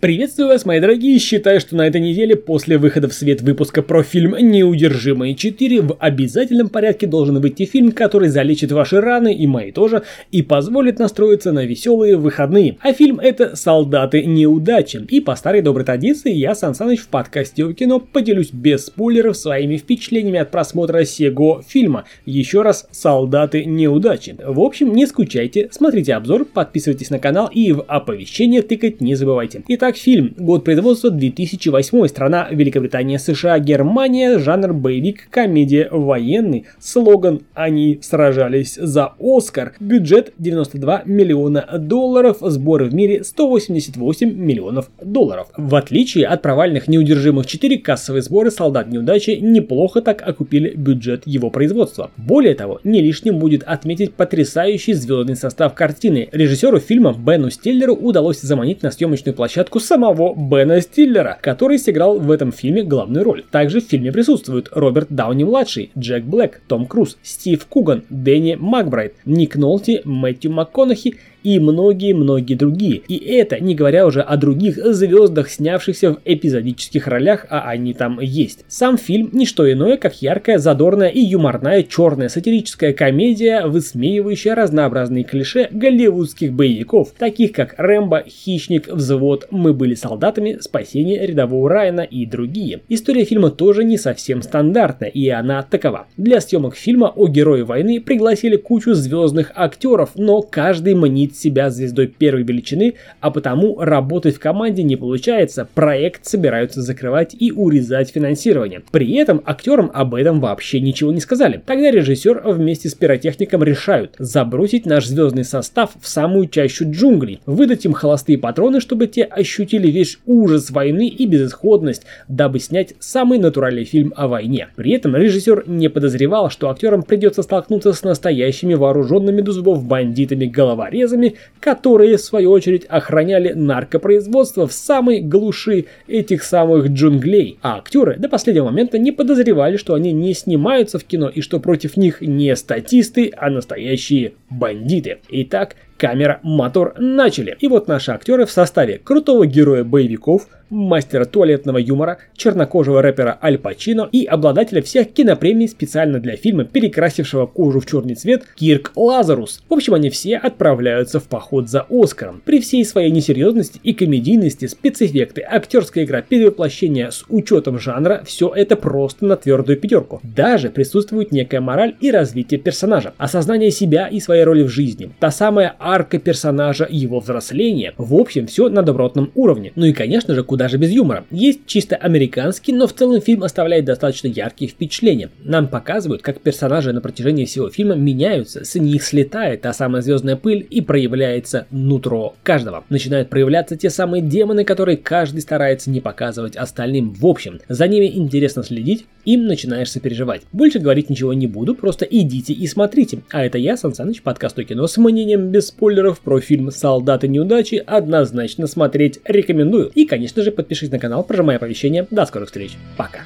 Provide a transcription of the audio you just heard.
Приветствую вас, мои дорогие, считаю, что на этой неделе после выхода в свет выпуска про фильм «Неудержимые 4» в обязательном порядке должен выйти фильм, который залечит ваши раны, и мои тоже, и позволит настроиться на веселые выходные. А фильм это «Солдаты неудачи». И по старой доброй традиции я, Сан Саныч, в подкасте о кино поделюсь без спойлеров своими впечатлениями от просмотра сего фильма. Еще раз «Солдаты неудачи». В общем, не скучайте, смотрите обзор, подписывайтесь на канал и в оповещение тыкать не забывайте. Итак, Итак, фильм. Год производства 2008. Страна Великобритания, США, Германия. Жанр боевик, комедия, военный. Слоган «Они сражались за Оскар». Бюджет 92 миллиона долларов. Сборы в мире 188 миллионов долларов. В отличие от провальных неудержимых 4, кассовые сборы «Солдат неудачи» неплохо так окупили бюджет его производства. Более того, не лишним будет отметить потрясающий звездный состав картины. Режиссеру фильма Бену Стиллеру удалось заманить на съемочную площадку самого Бена Стиллера, который сыграл в этом фильме главную роль. Также в фильме присутствуют Роберт Дауни-младший, Джек Блэк, Том Круз, Стив Куган, Дэнни Макбрайт, Ник Нолти, Мэтью МакКонахи и многие-многие другие. И это не говоря уже о других звездах, снявшихся в эпизодических ролях, а они там есть. Сам фильм не что иное, как яркая, задорная и юморная черная сатирическая комедия, высмеивающая разнообразные клише голливудских боевиков, таких как Рэмбо, Хищник, Взвод, Мы были солдатами, Спасение рядового Райана и другие. История фильма тоже не совсем стандартная, и она такова. Для съемок фильма о герое войны пригласили кучу звездных актеров, но каждый манит объявить себя звездой первой величины, а потому работать в команде не получается, проект собираются закрывать и урезать финансирование. При этом актерам об этом вообще ничего не сказали. Тогда режиссер вместе с пиротехником решают забросить наш звездный состав в самую чащу джунглей, выдать им холостые патроны, чтобы те ощутили весь ужас войны и безысходность, дабы снять самый натуральный фильм о войне. При этом режиссер не подозревал, что актерам придется столкнуться с настоящими вооруженными до зубов бандитами-головорезами, органами, которые в свою очередь охраняли наркопроизводство в самой глуши этих самых джунглей. А актеры до последнего момента не подозревали, что они не снимаются в кино и что против них не статисты, а настоящие бандиты. Итак, камера, мотор, начали. И вот наши актеры в составе крутого героя боевиков – мастера туалетного юмора, чернокожего рэпера Аль Пачино и обладателя всех кинопремий специально для фильма, перекрасившего кожу в черный цвет, Кирк Лазарус. В общем, они все отправляются в поход за Оскаром. При всей своей несерьезности и комедийности, спецэффекты, актерская игра, перевоплощение с учетом жанра, все это просто на твердую пятерку. Даже присутствует некая мораль и развитие персонажа, осознание себя и своей роли в жизни, та самая арка персонажа и его взросления. В общем, все на добротном уровне. Ну и, конечно же, куда даже без юмора. Есть чисто американский, но в целом фильм оставляет достаточно яркие впечатления. Нам показывают, как персонажи на протяжении всего фильма меняются, с них слетает та самая звездная пыль и проявляется нутро каждого. Начинают проявляться те самые демоны, которые каждый старается не показывать остальным. В общем, за ними интересно следить, им начинаешь сопереживать. Больше говорить ничего не буду, просто идите и смотрите. А это я, Сан Саныч, подкаст о кино с мнением без спойлеров про фильм «Солдаты неудачи» однозначно смотреть рекомендую. И, конечно же, подпишись на канал, прожимай оповещения. До скорых встреч. Пока.